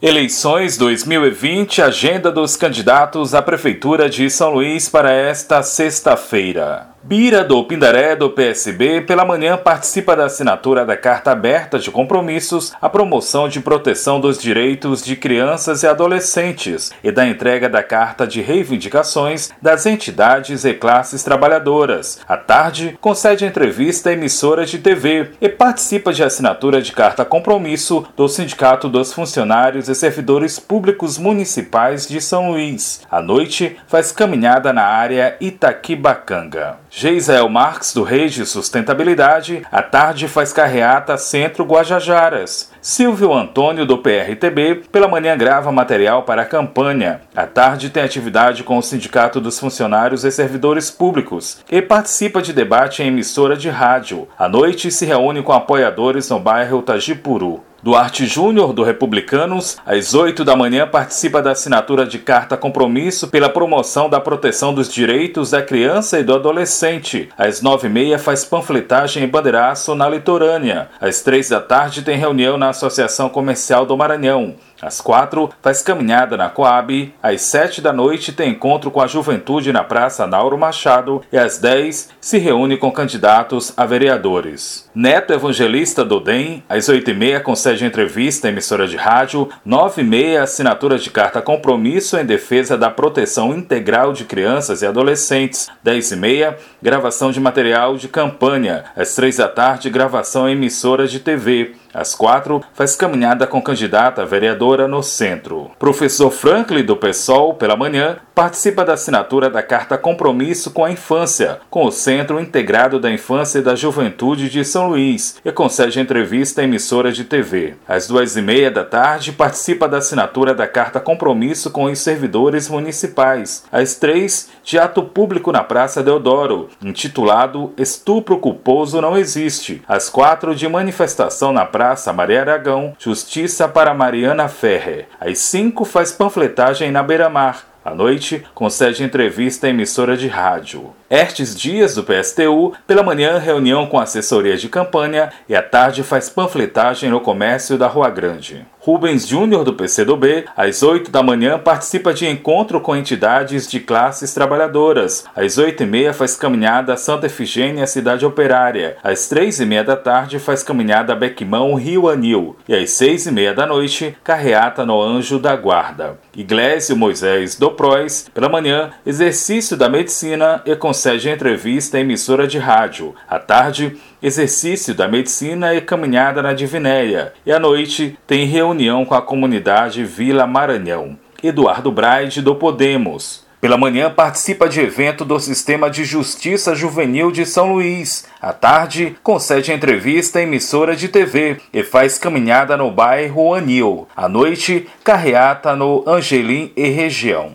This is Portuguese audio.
Eleições 2020 Agenda dos candidatos à Prefeitura de São Luís para esta sexta-feira. Bira do Pindaré do PSB pela manhã participa da assinatura da Carta Aberta de Compromissos à promoção de proteção dos direitos de crianças e adolescentes e da entrega da Carta de Reivindicações das entidades e classes trabalhadoras. À tarde, concede entrevista à emissora de TV e participa de assinatura de carta compromisso do Sindicato dos Funcionários e Servidores Públicos Municipais de São Luís. À noite, faz caminhada na área Itaquibacanga. Geisel Marques, do Reis de Sustentabilidade, à tarde faz carreata Centro Guajajaras. Silvio Antônio, do PRTB, pela manhã grava material para a campanha. À tarde tem atividade com o Sindicato dos Funcionários e Servidores Públicos e participa de debate em emissora de rádio. À noite se reúne com apoiadores no bairro Tajipuru. Duarte Júnior, do Republicanos, às 8 da manhã participa da assinatura de carta compromisso pela promoção da proteção dos direitos da criança e do adolescente. Às 9h30 faz panfletagem e bandeiraço na litorânea. Às 3 da tarde tem reunião na Associação Comercial do Maranhão. Às quatro, faz caminhada na Coab. Às sete da noite, tem encontro com a juventude na Praça Nauro Machado. E às dez, se reúne com candidatos a vereadores. Neto Evangelista do DEM, às oito e meia, concede entrevista à emissora de rádio. Nove e meia, assinatura de carta compromisso em defesa da proteção integral de crianças e adolescentes. Dez e meia, gravação de material de campanha. Às três da tarde, gravação em emissora de TV. Às quatro, faz caminhada com candidata a vereadora no centro. Professor Franklin, do PSOL, pela manhã, participa da assinatura da Carta Compromisso com a Infância, com o Centro Integrado da Infância e da Juventude de São Luís, e concede entrevista à emissora de TV. Às duas e meia da tarde, participa da assinatura da Carta Compromisso com os servidores municipais. Às três, de ato público na Praça Deodoro, intitulado Estupro Culposo Não Existe. Às quatro, de manifestação na Praça Maria Aragão, Justiça para Mariana Ferrer. Às cinco, faz panfletagem na Beira-Mar. À noite, concede entrevista à emissora de rádio. Estes Dias, do PSTU, pela manhã reunião com assessoria de campanha e à tarde faz panfletagem no comércio da Rua Grande. Rubens Júnior, do PCdoB, às 8 da manhã participa de encontro com entidades de classes trabalhadoras. Às 8 e meia faz caminhada a Santa Efigênia, cidade operária. Às 3 e meia da tarde faz caminhada a Bequimão, Rio Anil. E às 6 e meia da noite, carreata no Anjo da Guarda. Iglesio Moisés do Prois, pela manhã, exercício da medicina e concede entrevista à emissora de rádio. À tarde, exercício da medicina e caminhada na Divinéia. E à noite, tem reunião com a comunidade Vila Maranhão. Eduardo Braide do Podemos. Pela manhã, participa de evento do Sistema de Justiça Juvenil de São Luís. À tarde, concede entrevista à emissora de TV e faz caminhada no bairro Anil. À noite, carreata no Angelim e região.